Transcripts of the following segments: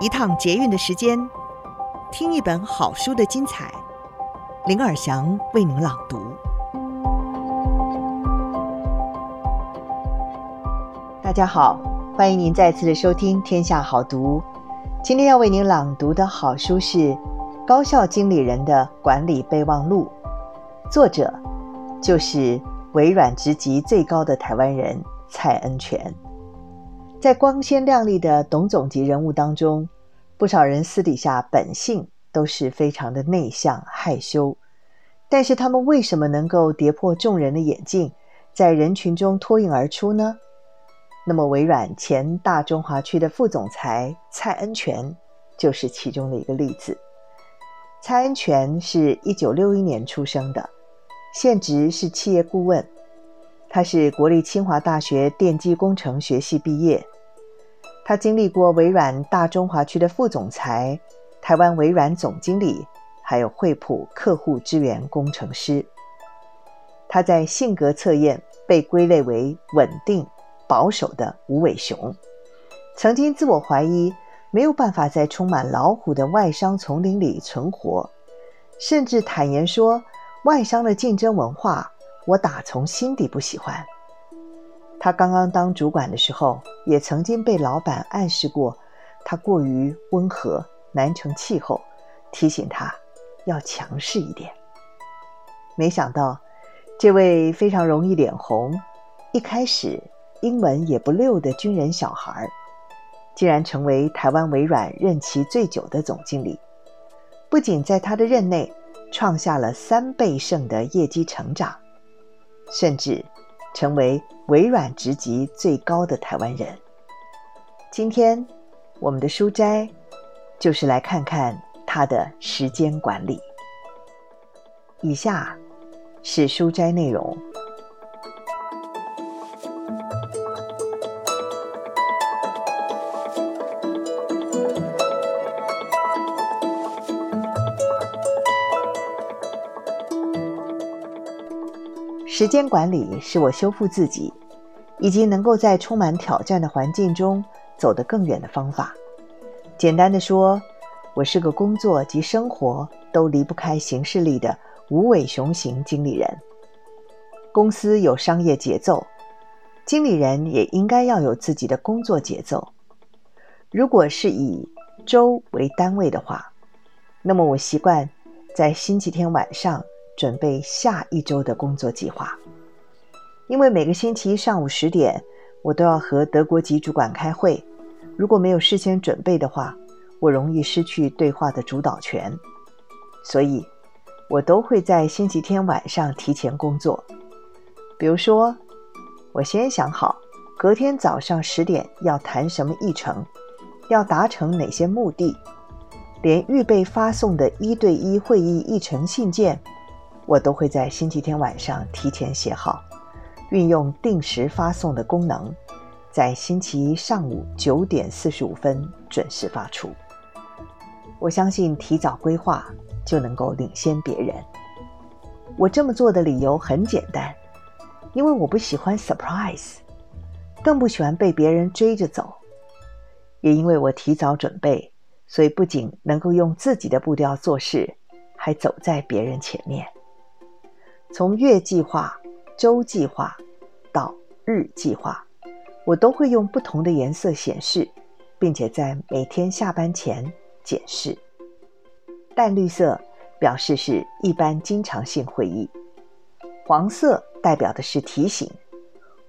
一趟捷运的时间，听一本好书的精彩。林尔祥为您朗读。大家好，欢迎您再次的收听《天下好读》。今天要为您朗读的好书是《高效经理人的管理备忘录》，作者就是微软职级最高的台湾人蔡恩泉。在光鲜亮丽的董总级人物当中，不少人私底下本性都是非常的内向害羞，但是他们为什么能够跌破众人的眼镜，在人群中脱颖而出呢？那么，微软前大中华区的副总裁蔡恩泉就是其中的一个例子。蔡恩泉是一九六一年出生的，现职是企业顾问。他是国立清华大学电机工程学系毕业，他经历过微软大中华区的副总裁、台湾微软总经理，还有惠普客户支援工程师。他在性格测验被归类为稳定、保守的无尾熊，曾经自我怀疑没有办法在充满老虎的外商丛林里存活，甚至坦言说外商的竞争文化。我打从心底不喜欢。他刚刚当主管的时候，也曾经被老板暗示过，他过于温和，难成气候，提醒他要强势一点。没想到，这位非常容易脸红，一开始英文也不溜的军人小孩，竟然成为台湾微软任期最久的总经理。不仅在他的任内创下了三倍胜的业绩成长。甚至成为微软职级最高的台湾人。今天我们的书斋就是来看看他的时间管理。以下是书斋内容。时间管理是我修复自己，以及能够在充满挑战的环境中走得更远的方法。简单的说，我是个工作及生活都离不开形式力的无尾熊型经理人。公司有商业节奏，经理人也应该要有自己的工作节奏。如果是以周为单位的话，那么我习惯在星期天晚上。准备下一周的工作计划，因为每个星期上午十点，我都要和德国籍主管开会。如果没有事先准备的话，我容易失去对话的主导权。所以，我都会在星期天晚上提前工作。比如说，我先想好隔天早上十点要谈什么议程，要达成哪些目的，连预备发送的一对一会议议程信件。我都会在星期天晚上提前写好，运用定时发送的功能，在星期一上午九点四十五分准时发出。我相信提早规划就能够领先别人。我这么做的理由很简单，因为我不喜欢 surprise，更不喜欢被别人追着走。也因为我提早准备，所以不仅能够用自己的步调做事，还走在别人前面。从月计划、周计划到日计划，我都会用不同的颜色显示，并且在每天下班前检视。淡绿色表示是一般经常性会议，黄色代表的是提醒，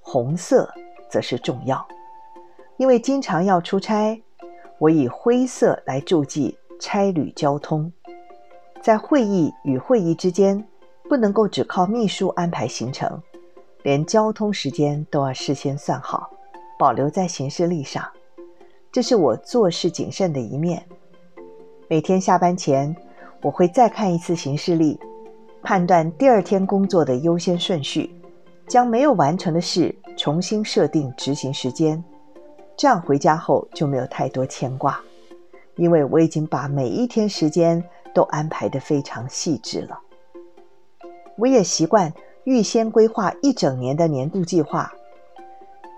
红色则是重要。因为经常要出差，我以灰色来注记差旅交通，在会议与会议之间。不能够只靠秘书安排行程，连交通时间都要事先算好，保留在行事历上。这是我做事谨慎的一面。每天下班前，我会再看一次行事历，判断第二天工作的优先顺序，将没有完成的事重新设定执行时间。这样回家后就没有太多牵挂，因为我已经把每一天时间都安排得非常细致了。我也习惯预先规划一整年的年度计划，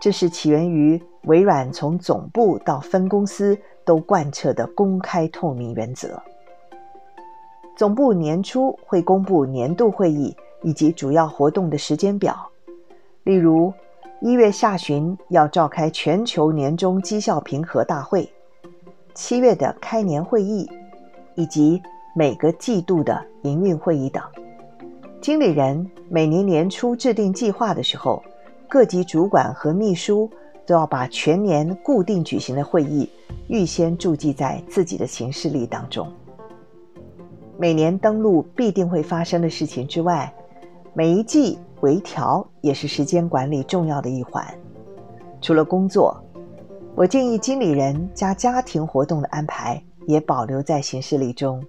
这是起源于微软从总部到分公司都贯彻的公开透明原则。总部年初会公布年度会议以及主要活动的时间表，例如一月下旬要召开全球年终绩效评核大会，七月的开年会议，以及每个季度的营运会议等。经理人每年年初制定计划的时候，各级主管和秘书都要把全年固定举行的会议预先注记在自己的行事历当中。每年登录必定会发生的事情之外，每一季微调也是时间管理重要的一环。除了工作，我建议经理人将家庭活动的安排也保留在行事历中，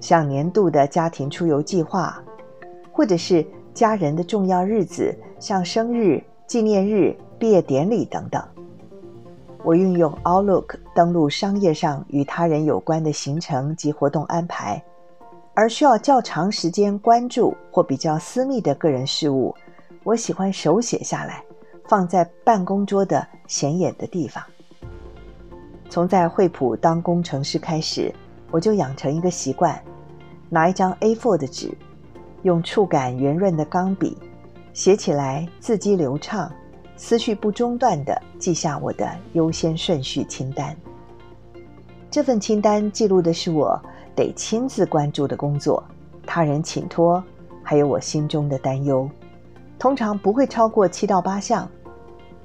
像年度的家庭出游计划，或者是家人的重要日子，像生日、纪念日、毕业典礼等等。我运用 Outlook 登录商业上与他人有关的行程及活动安排。而需要较长时间关注或比较私密的个人事务，我喜欢手写下来，放在办公桌的显眼的地方。从在惠普当工程师开始，我就养成一个习惯：拿一张 A4 的纸，用触感圆润的钢笔，写起来字迹流畅，思绪不中断地记下我的优先顺序清单。这份清单记录的是我。得亲自关注的工作，他人请托，还有我心中的担忧，通常不会超过七到八项。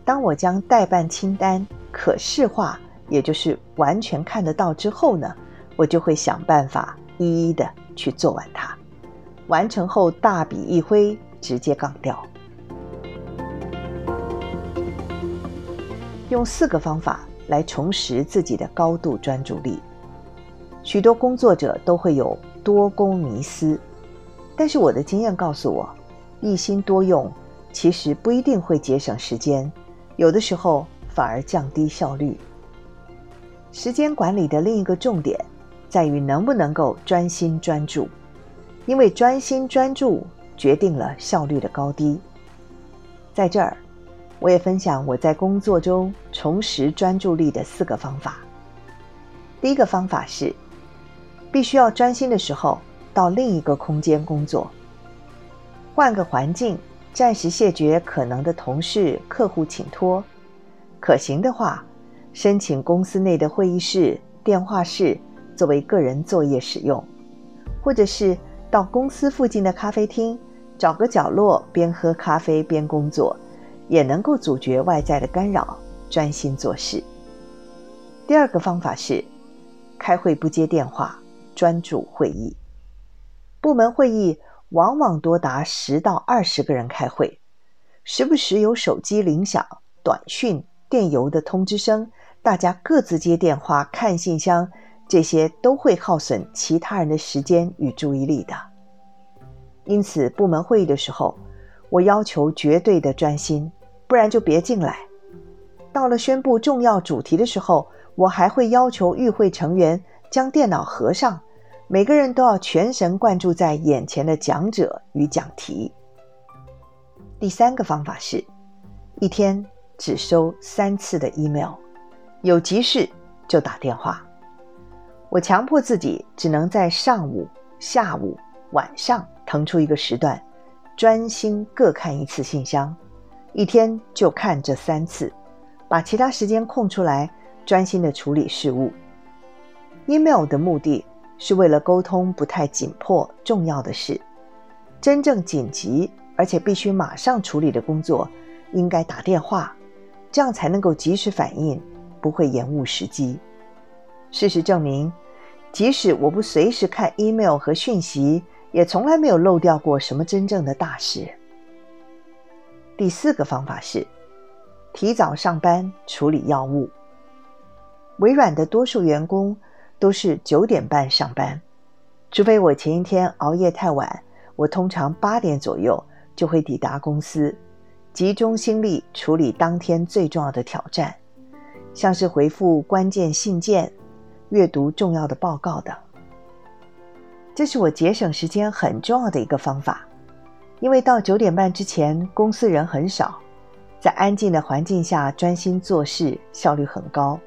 当我将待办清单可视化，也就是完全看得到之后呢，我就会想办法一一的去做完它。完成后大笔一挥，直接杠掉。用四个方法来重拾自己的高度专注力。许多工作者都会有多工迷思，但是我的经验告诉我，一心多用其实不一定会节省时间，有的时候反而降低效率。时间管理的另一个重点在于能不能够专心专注，因为专心专注决定了效率的高低。在这儿，我也分享我在工作中重拾专注力的四个方法。第一个方法是，必须要专心的时候，到另一个空间工作，换个环境，暂时谢绝可能的同事、客户请托。可行的话，申请公司内的会议室、电话室作为个人作业使用，或者是到公司附近的咖啡厅，找个角落边喝咖啡边工作，也能够阻绝外在的干扰，专心做事。第二个方法是，开会不接电话。专注会议，部门会议往往多达十到二十个人开会，时不时有手机铃响、短讯、电邮的通知声，大家各自接电话、看信箱，这些都会耗损其他人的时间与注意力的。因此，部门会议的时候，我要求绝对的专心，不然就别进来。到了宣布重要主题的时候，我还会要求与会成员将电脑合上。每个人都要全神贯注在眼前的讲者与讲题。第三个方法是，一天只收三次的 email，有急事就打电话。我强迫自己只能在上午、下午、晚上腾出一个时段，专心各看一次信箱，一天就看这三次，把其他时间空出来，专心的处理事务。email 的目的。是为了沟通不太紧迫重要的事，真正紧急而且必须马上处理的工作，应该打电话，这样才能够及时反应，不会延误时机。事实证明，即使我不随时看 email 和讯息，也从来没有漏掉过什么真正的大事。第四个方法是，提早上班处理要务。微软的多数员工。都是九点半上班，除非我前一天熬夜太晚，我通常八点左右就会抵达公司，集中心力处理当天最重要的挑战，像是回复关键信件、阅读重要的报告的。这是我节省时间很重要的一个方法，因为到九点半之前公司人很少，在安静的环境下专心做事，效率很高。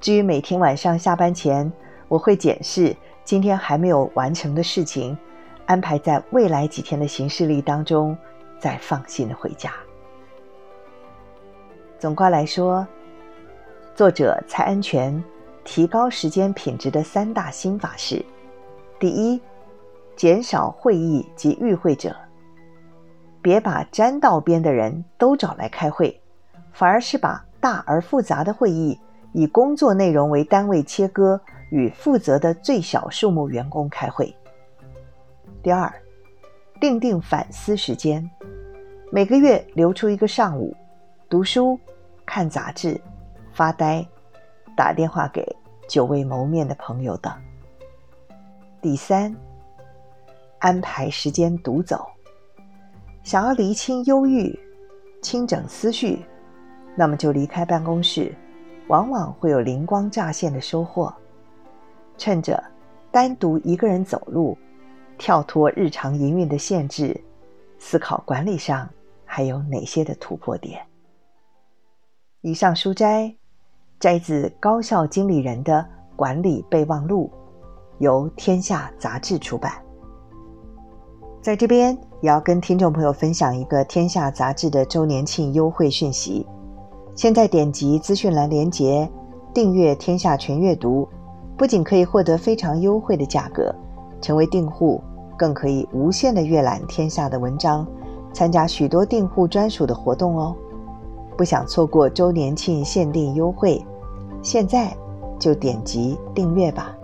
至于每天晚上下班前，我会检视今天还没有完成的事情，安排在未来几天的行事历当中，再放心的回家。总括来说，作者蔡安全提高时间品质的三大心法是：第一，减少会议及与会者，别把沾到边的人都找来开会，反而是把大而复杂的会议以工作内容为单位切割，与负责的最小数目员工开会。第二，定定反思时间，每个月留出一个上午，读书。看杂志、发呆、打电话给久未谋面的朋友等。第三，安排时间独走。想要厘清忧郁、清整思绪，那么就离开办公室，往往会有灵光乍现的收获。趁着单独一个人走路，跳脱日常营运的限制，思考管理上还有哪些的突破点。以上书摘摘自《高校经理人的管理备忘录》，由天下杂志出版。在这边也要跟听众朋友分享一个天下杂志的周年庆优惠讯息。现在点击资讯栏连接订阅天下全阅读，不仅可以获得非常优惠的价格，成为订户更可以无限的阅览天下的文章，参加许多订户专属的活动哦。不想错过周年庆限定优惠，现在就点击订阅吧。